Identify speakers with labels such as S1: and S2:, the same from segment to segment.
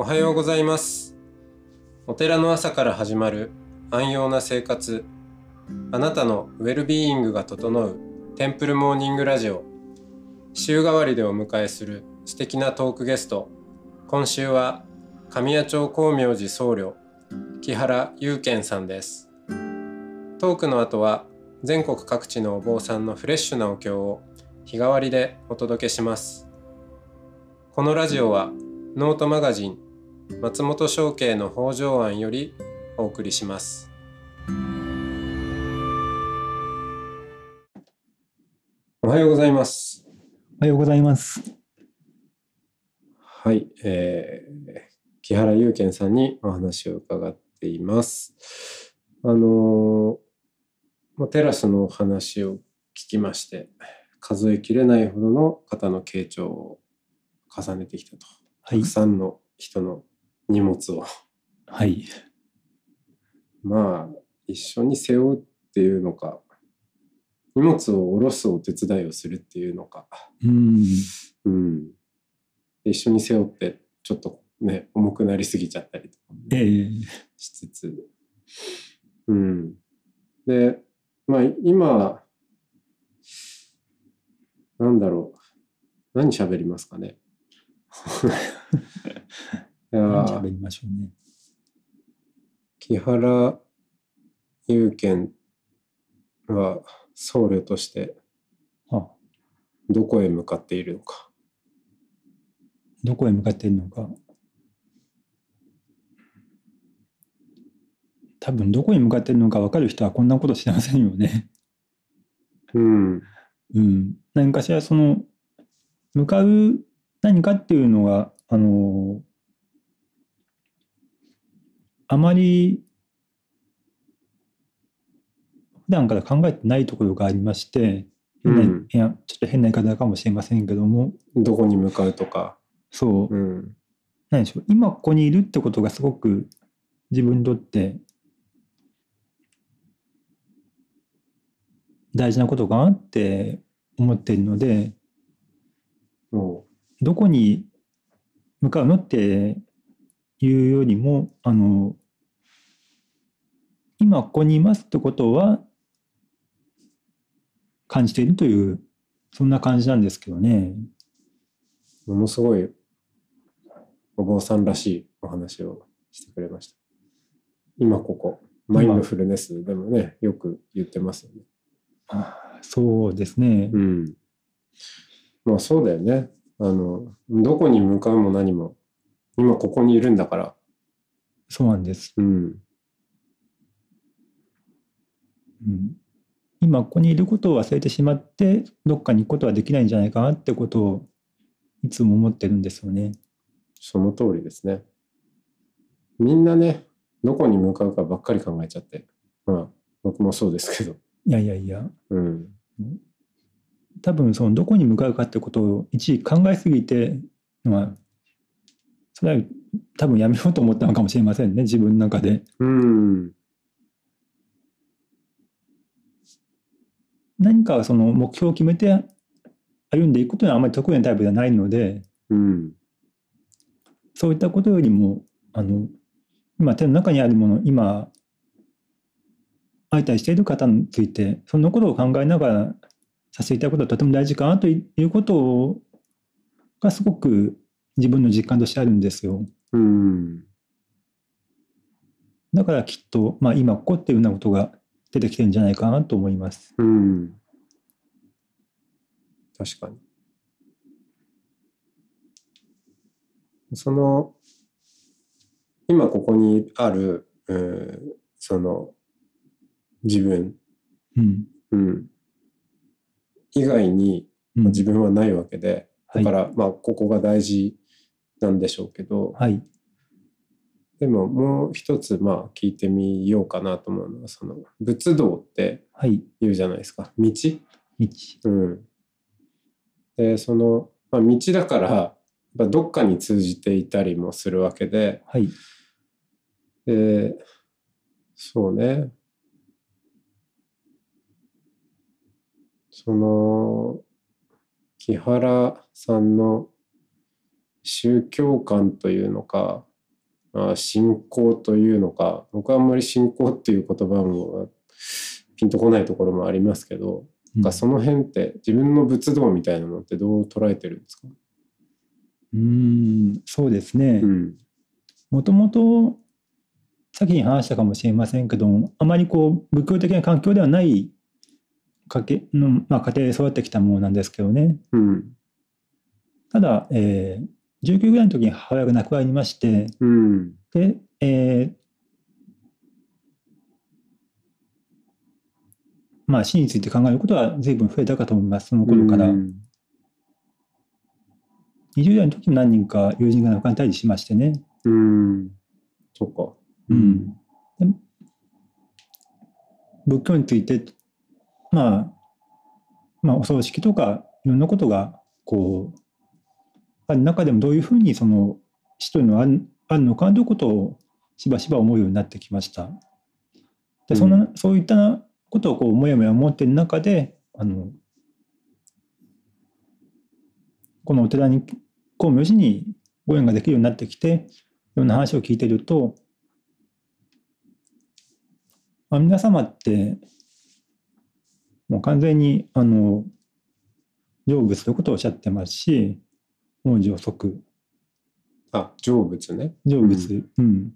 S1: おはようございます。お寺の朝から始まる安養な生活。あなたのウェルビーイングが整うテンプルモーニングラジオ。週替わりでお迎えする素敵なトークゲスト。今週は神谷町光明寺僧侶木原祐健さんです。トークの後は全国各地のお坊さんのフレッシュなお経を日替わりでお届けします。このラジオはノートマガジン松本商家の北条庵よりお送りしますおはようございます
S2: おはようございます。
S1: はい、えー、木原祐健さんにお話を伺っていますあのーまあテラスのお話を聞きまして数えきれないほどの方の傾聴を重ねてきたと
S2: はい
S1: たく。さんの人の荷物を。
S2: はい。
S1: まあ一緒に背負うっていうのか荷物を下ろすお手伝いをするっていうのか、
S2: うん。
S1: うん、で一緒に背負ってちょっとね重くなりすぎちゃったりとかもね
S2: ええ。
S1: しつつ、うん、でまあ今なんだろう。何喋りますかね いや
S2: 喋りましょうね。
S1: 木原祐健は僧侶として
S2: あ、
S1: どこへ向かっているのか？
S2: どこへ向かっているのか。多分どこに向かっているのか分かる人はこんなことしませんよね。
S1: うん。
S2: うん。何かしらその向かう何かっていうのがあのあまり普段から考えてないところがありまして、
S1: うん。
S2: いやちょっと変な言い方かもしれませんけども。
S1: どこに向かうとか。
S2: そう、
S1: うん。
S2: 何でしょう。今ここにいるってことがすごく自分にとって大事なことかなって思っているので。どこに向かうのっていうよりもあの今ここにいますってことは感じているというそんな感じなんですけどね。
S1: ものすごいお坊さんらしいお話をしてくれました。今ここ、マインドフルネスでもね、よく言ってますよね。
S2: あそうですね。
S1: うん。まあそうだよね。あの、どこに向かうも何も、今ここにいるんだから。
S2: そうなんです。
S1: うん。
S2: うん、今ここにいることを忘れてしまってどっかに行くことはできないんじゃないかなってことをいつも思ってるんですよね。
S1: その通りですね。みんなね、どこに向かうかばっかり考えちゃって。まあ、僕もそうですけど。
S2: いやいやいや
S1: うん。
S2: 多分そのどこに向かうかってことを一時考えすぎてまあそれは多分やめようと思ったのかもしれませんね自分の中で。
S1: うん。
S2: 何かその目標を決めて歩んでいくことにはあまり得意なタイプではないので
S1: うん。
S2: そういったことよりもあの今手の中にあるもの今相対している方についてそのことを考えながらさせていただくことはとても大事かなということがすごく自分の実感としてあるんですよ。
S1: うん。
S2: だからきっと、まあ、今ここっていうようなことが出てきてるんじゃないかなと思います。
S1: うん。確かに。その、今ここにある、うん、その、自分、
S2: うん。
S1: うん、以外に
S2: うん
S1: 自分はないわけで、
S2: はい
S1: だから、まあ、ここが大事なんでしょうけど、
S2: はい。
S1: でももう一つ、まあ、聞いてみようかなと思うのは、その、仏道って
S2: はい。
S1: 言うじゃないですか。道？
S2: 道。
S1: うん。で、その、まあ、道だから、どっかに通じていたりもするわけで、
S2: はい。
S1: で、そうね。その、木原さんの宗教観というのか、まあ、信仰というのか僕はあんまり信仰っていう言葉もピンとこないところもありますけど、なんかその辺って自分の仏道みたいなのってどう捉えてるんですか？
S2: うんそうですね。
S1: うん。
S2: もともと先に話したかもしれませんけどあまりこう仏教的な環境ではない家系の、まあ、家庭で育ってきたものなんですけどね。
S1: うん。
S2: ただ、えー19ぐらいの時に母親が亡くなりまして
S1: うん。
S2: で、えーまあ死について考えることは随分増えたかと思いますその頃から、
S1: うん。
S2: 20代の時も何人か友人が亡くなったりしましてね、
S1: うん。そっか。
S2: うん、で仏教についてまあまあお葬式とかいろんなことがこう中でもどういうふうにその死というのはあるのかということをしばしば思うようになってきました？でそんな、そういったことをこうもやもや思っている中であのこのお寺に光明寺にご縁ができるようになってきていろんな話を聞いてると、まあ、皆様ってもう完全にあの成仏ということをおっしゃってますし文字を即
S1: あ成仏ね。
S2: 成仏、うん。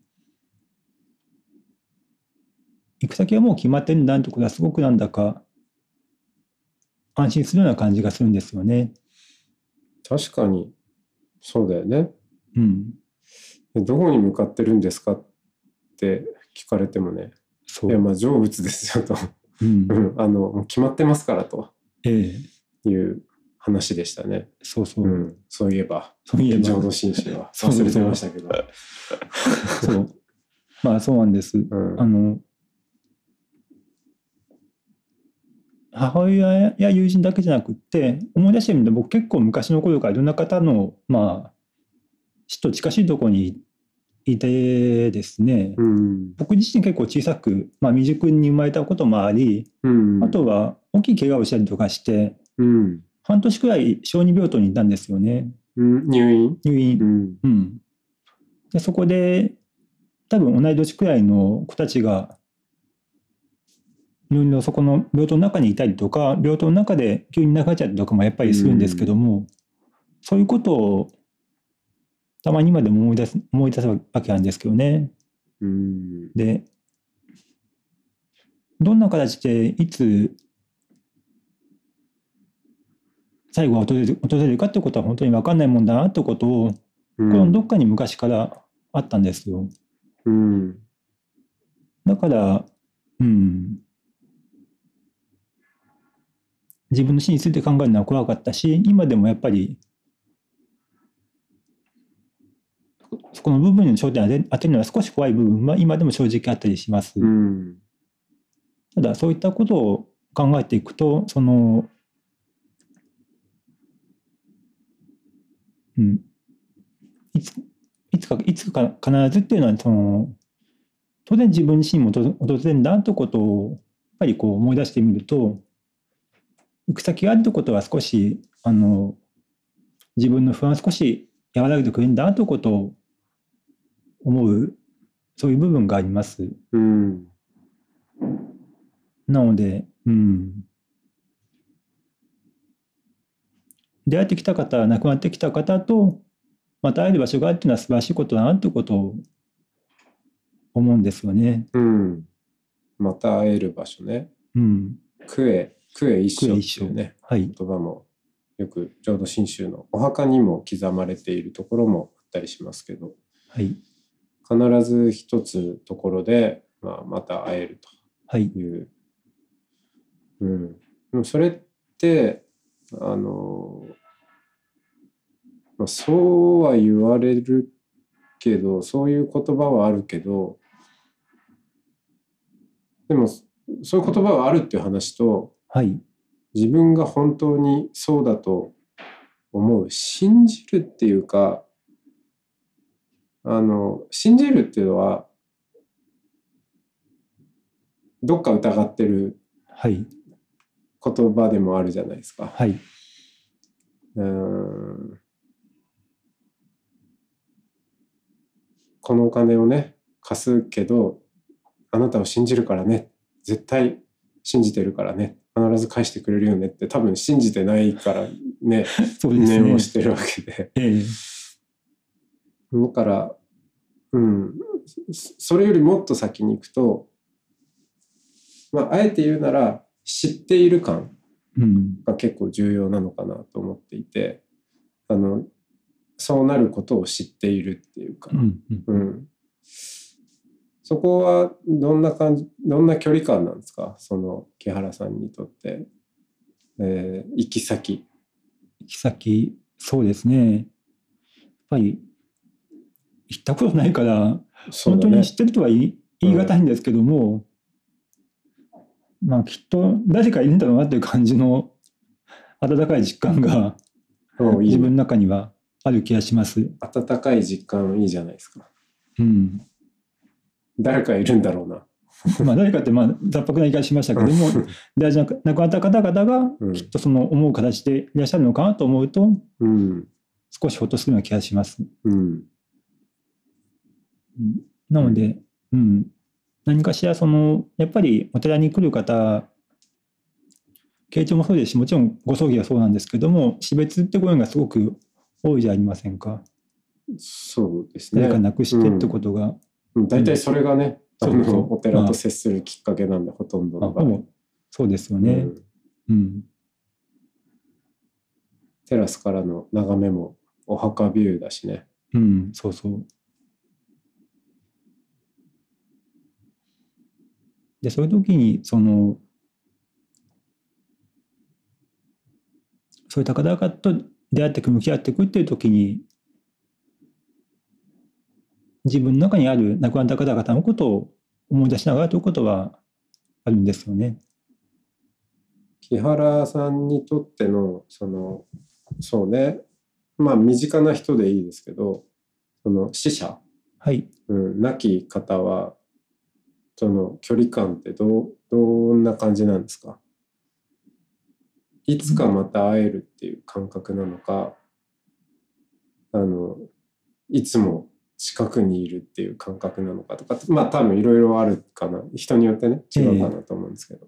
S2: 行く先はもう決まってるんだということはすごくなんだか安心するような感じがするんですよね。
S1: 確かに。そうだよね。
S2: うん、
S1: どこに向かってるんですかって聞かれてもね。
S2: そ
S1: いうやまあ成仏ですよと、
S2: うん。
S1: うん。あのもう決まってますからと
S2: ええ、
S1: いう話でしたね、
S2: そうそう、
S1: うん、そういえば。
S2: そういえば。
S1: 浄土真宗は。忘れてましたけど、
S2: そう。まあそうなんです。
S1: うん。
S2: あの母親や友人だけじゃなくって思い出してみると僕結構昔の頃からいろんな方のまあ死と近しいところにいてですね、
S1: うん。
S2: 僕自身結構小さく、まあ、未熟に生まれたこともあり、
S1: うん、
S2: あとは大きい怪我をしたりとかして
S1: うん
S2: 半年くらい小児病棟にいたんですよね。
S1: うん、入院、
S2: 入院。
S1: う。ん。
S2: うん、でそこで多分同い年くらいの子たちがいろいろそこの病棟の中にいたりとか病棟の中で急に亡くなっちゃったりとかもやっぱりするんですけども、そういうことをたまに今でも思い出す思い出すわけなんですけどね。
S1: うん。
S2: でどんな形でいつ最後が訪れる訪れるかってことは本当に分かんないもんだなってことを
S1: う
S2: これはどっかに昔からあったんですよ。
S1: ん
S2: だから、うん、自分の死について考えるのは怖かったし、今でもやっぱり、そこの部分に焦点を当て当てるのは少し怖い部分は今でも正直あったりします。
S1: うん
S2: ただ、そういったことを考えていくと、その、うん、いついつかいつか必ずっていうのはその当然自分自身も訪訪れるんだということをやっぱりこう思い出してみると行く先があるということは少しあの自分の不安を少し和らげてくれるんだということを思うそういう部分があります。
S1: うん
S2: なので、うん。出会ってきた方、亡くなってきた方と、また会える場所があるっていうのは素晴らしいことだなってことを思うんですよね。
S1: うんまた会える場所ね
S2: うん。
S1: クエクエ一緒っていうね
S2: はい。
S1: 言葉もよく浄土真宗のお墓にも刻まれているところもあったりしますけど
S2: はい。
S1: 必ず一つところで、まあ、また会える
S2: はい。
S1: という、うん、でもそれってあの、まあ、そうは言われるけどそういう言葉はあるけどでもそういう言葉があるっていう話と
S2: はい。
S1: 自分が本当にそうだと思う信じるっていうかあの信じるっていうのはどっか疑ってる
S2: はい。
S1: 言葉でもあるじゃないですか。
S2: はい。
S1: うーんこのお金をね貸すけどあなたを信じるからね。絶対信じてるからね。必ず返してくれるよねって多分信じてないからね。
S2: そうですね。
S1: 念を。してるわけで。
S2: ええ。
S1: だからうん。そそれよりもっと先に行くとまああえて言うなら知っている感
S2: うん。
S1: が結構重要なのかなと思っていてあのそうなることを知っているっていうか。
S2: う、ん。うん。
S1: うん、そこはどんな感じどんな距離感なんですか？その木原さんにとって、えー行き先。
S2: 行き先、そうですね。やっぱり、行ったことないから、
S1: ね。
S2: 本当に知ってるとは言い難いんですけども、まあきっと誰かいるんだろうなっていう感じの温かい実感が自分の中にはある気がします。
S1: 温かい実感いいじゃないですか。
S2: うん。
S1: 誰かいるんだろうな。
S2: まあ誰かってまあ雑白な言い方しましたけども、大事な亡くなった方々が
S1: うん
S2: きっとその思う形でいらっしゃるのかなと思うと、
S1: うん
S2: 少しほっとするような気がします。
S1: うん
S2: うんなので、うん、何かしらそのやっぱりお寺に来る方慶長もそうですしもちろんご葬儀はそうなんですけども死別って声がすごく多いじゃありませんか。
S1: そうですね。
S2: 誰か亡くしてってことが、
S1: うん。大体それがね、あのお寺と接するきっかけなんで、ほとんどの場合。
S2: そうですよね、
S1: うん。
S2: うん。
S1: テラスからの眺めもお墓ビューだしね。
S2: うん、そうそう。で、そういう時に、その、そういった方々と出会っていく、向き合っていくっていう時に、自分の中にある亡くなった方々のことを思い出しながらということはあるんですよね。
S1: 木原さんにとってのそのそうねまあ身近な人でいいですけどその死者、
S2: はい。
S1: うん、亡き方はその距離感ってどうどんな感じなんですか？いつかまた会えるっていう感覚なのかあのいつも近くにいるっていう感覚なのかとかまあ多分いろいろあるかな人によってね違うかなと思うんですけど。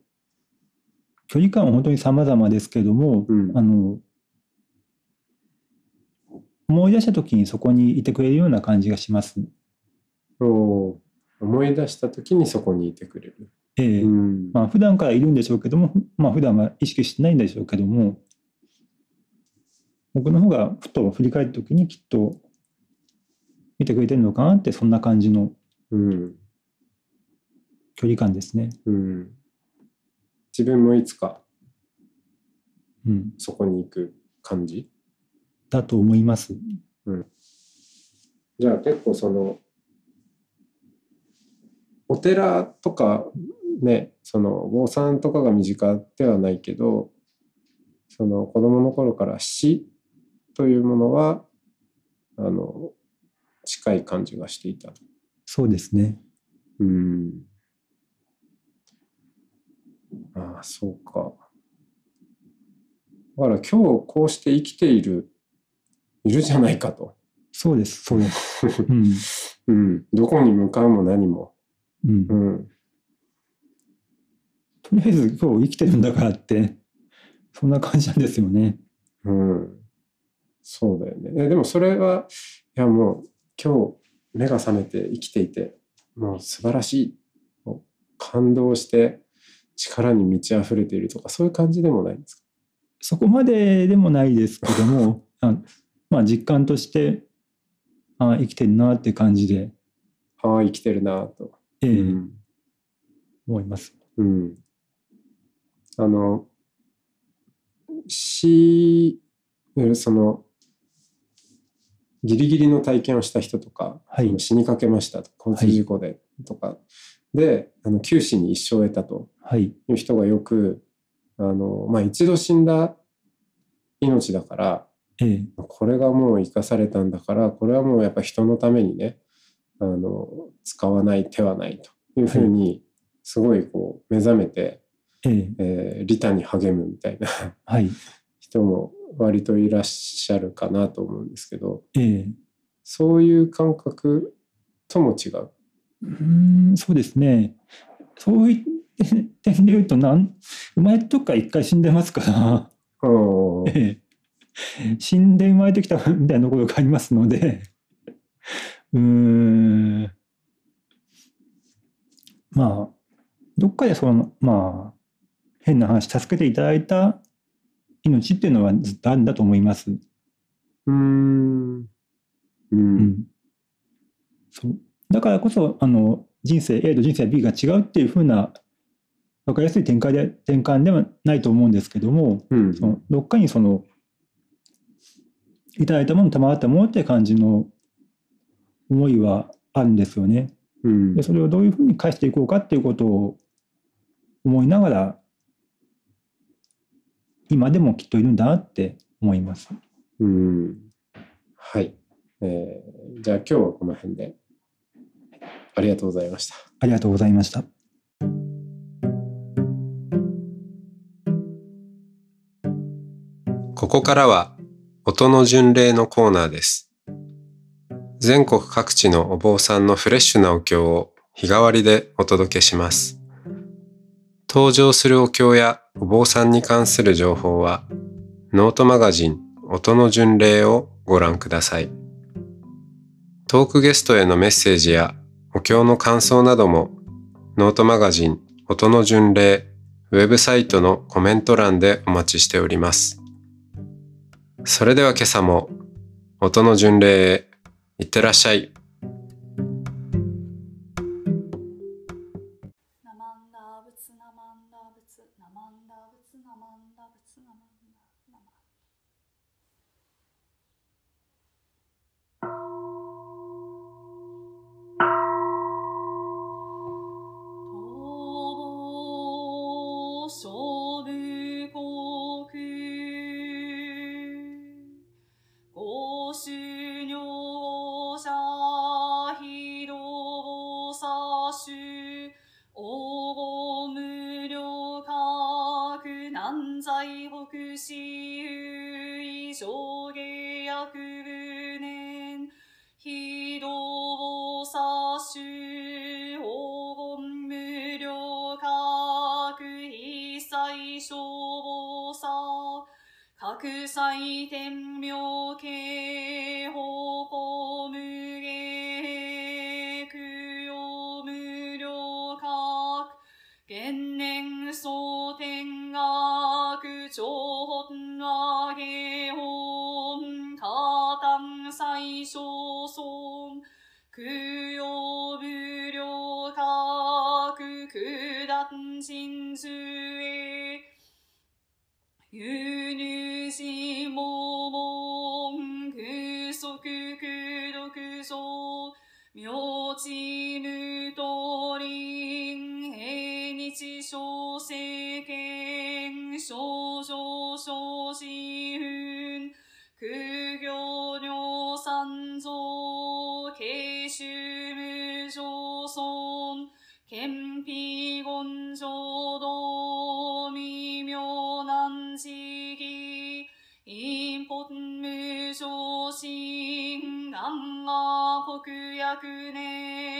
S2: 距離感は本当に様々ですけども、
S1: うん
S2: あの思い出した時にそこにいてくれるような感じがします。
S1: お思い出した時にそこにいてくれる。
S2: ええ。
S1: うん。
S2: まあ普段からいるんでしょうけども、まあ普段は意識してないんでしょうけども、僕の方がふと振り返る時にきっと見てくれてるのかなってそんな感じの
S1: うん。
S2: 距離感ですね。
S1: うん、自分もいつか
S2: うん、
S1: そこに行く感じ？
S2: だと思います。
S1: じゃあ結構そのお寺とかねそのお坊さんとかが身近ではないけどその子供の頃から死というものはあの近い感じがしていたと。
S2: そうですね。
S1: うん。ああ、そうか。だから今日こうして生きている、いるじゃないかと。
S2: そうです、そうです。うん。
S1: うん。どこに向かうも何も。
S2: うん
S1: う、ん。
S2: とりあえず今日生きてるんだからって、そんな感じなんですよね。
S1: うん。そうだよね。えでもそれは、いやもう今日目が覚めて生きていて、もう素晴らしい。感動して力に満ち溢れているとか、そういう感じでもないんですか？
S2: そこまででもないですけども、あまあ実感として、あ生きてるなって感じで、
S1: ああ、生きてるなと。
S2: ええ
S1: うん
S2: 思います。
S1: うん。あの、死、その、ギリギリの体験をした人とか、
S2: はい。
S1: 死にかけましたと、交通事故でとか、で、あの、九死に一生を得たと
S2: はい。
S1: いう人がよく、あの、まあ、一度死んだ命だから、
S2: ええ。
S1: これがもう生かされたんだから、これはもうやっぱ人のためにね、あの、使わない手はないというふうに、すごいこう、目覚めて、
S2: ええ
S1: えー利他に励むみたいな。
S2: はい。
S1: 人も割といらっしゃるかなと思うんですけど、
S2: ええ。
S1: そういう感覚とも違う？
S2: うーん、そうですね。そういう点で言うと、なん生まれた時から一回死んでますから、
S1: うん
S2: ええ。死んで生まれてきたみたいなところがありますので、うーん、まあ、どっかでその、まあ、変な話、助けていただいた命っていうのはずっとあるんだと思います。
S1: うん。う。
S2: うんん。そう。だからこそ、あの、人生 A と人生 B が違うっていうふうな、わかりやすい展開で、転換ではないと思うんですけども、
S1: うん。
S2: そのどっかにその、いただいたもの、賜ったものって感じの思いはあるんですよね。
S1: うん
S2: で、それをどういうふうに返していこうかっていうことを思いながら、今でもきっといるんだなって思います。
S1: うん。はい。えーじゃあ今日はこの辺で。ありがとうございました。
S2: ありがとうございました。
S1: ここからは音の巡礼のコーナーです。全国各地のお坊さんのフレッシュなお経を日替わりでお届けします。登場するお経やお坊さんに関する情報はノートマガジン音の巡礼をご覧ください。トークゲストへのメッセージやお経の感想などもノートマガジン音の巡礼ウェブサイトのコメント欄でお待ちしております。それでは今朝も音の巡礼へ行ってらっしゃい。
S3: soul. 各祭天明慶法公無芸供養無料格元年総天学長本和芸本加担最小尊供養無料格九段真珠へ輸入しももん空足空独蔵明治無道林平日小国薬年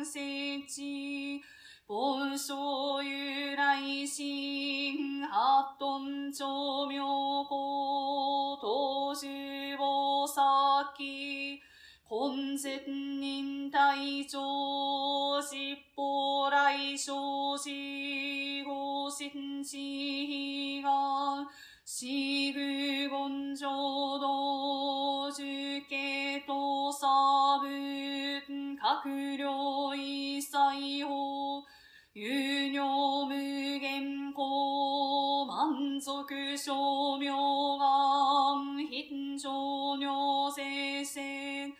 S3: 念願設置盆章由来心八ト長明公東寿菩薩根絶忍体長実法来生死後心地が四具言浄土差分閣僚一切法有尿無限公満足称名願貧少尿生戦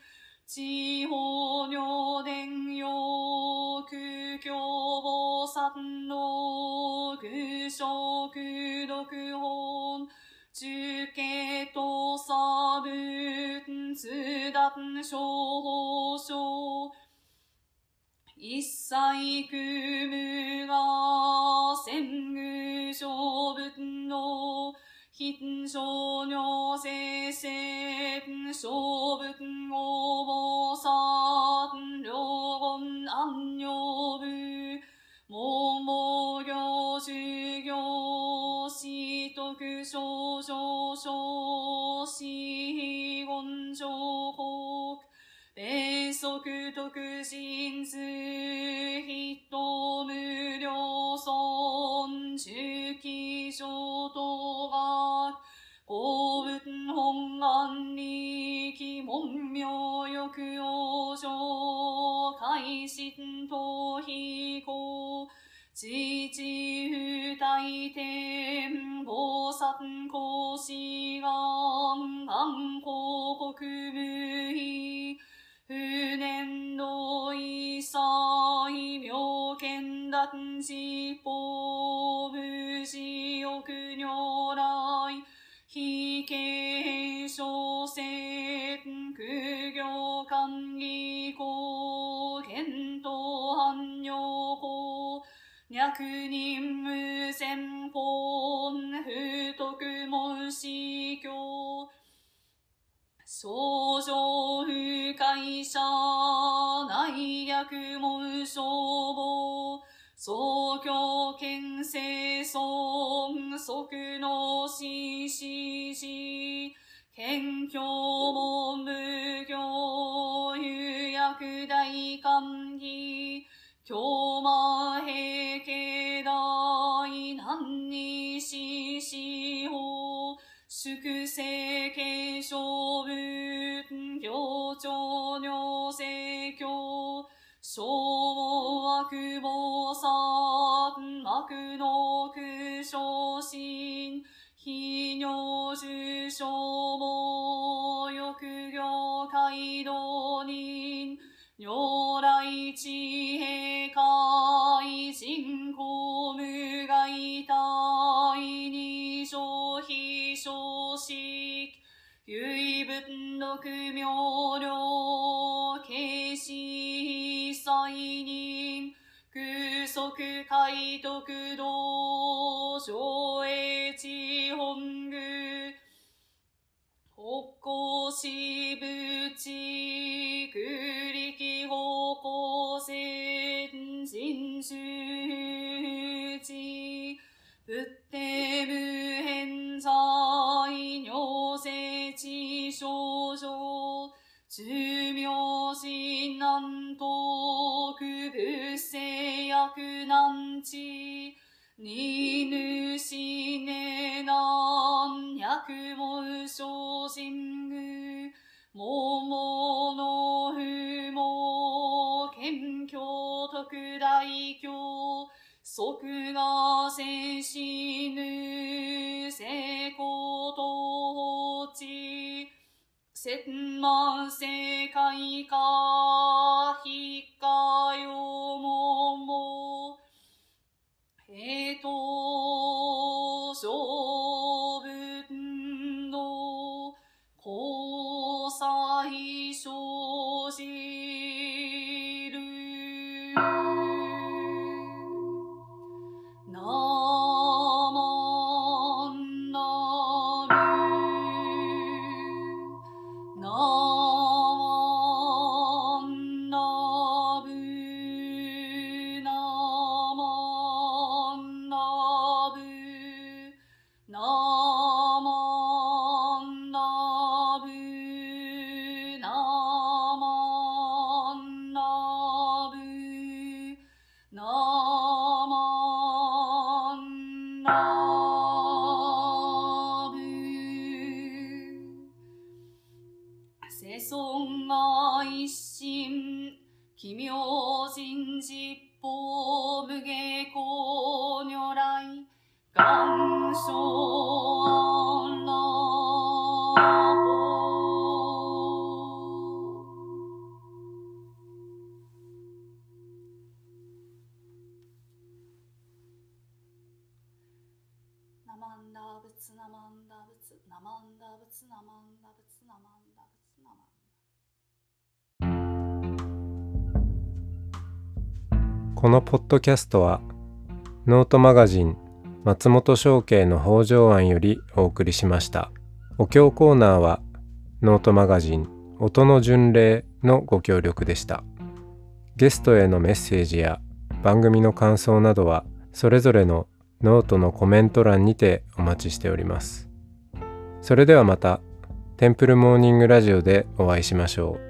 S3: 地方尿伝用空教菩薩の空小空読本中継と差分通達小法書一切空無が戦具小仏の貧少尿生戦小仏ご菩薩両言安尿部。桃行修行死徳少々少死言上米足徳心数人無料損中期小等学公文本願力門名欲王将改心と非公父不大天菩薩公子願願見断寺法無事欲如来非形小説苦行官議公検討汎用公脈人無線本不徳門司教少女不会者内略門消防創教県生尊即の死死死謙虚門無教有薬大官義京魔平家大難に死死法粛清継承文行長尿聖教小悪の苦小心非尿受賞も欲行街道人如来地なん百も小心具桃の不毛謙虚特大教即が聖死ぬ成功と放置千万世界かマンダーブツナマンダーブツナマンダーブツナマンダーブツナマンダーブツナマン
S1: このポッドキャストはノートマガジン松本紹圭の方丈庵よりお送りしました。お経コーナーはノートマガジン音の巡礼のご協力でした。ゲストへのメッセージや番組の感想などはそれぞれのノートのコメント欄にてお待ちしております。それではまたテンプルモーニングラジオでお会いしましょう。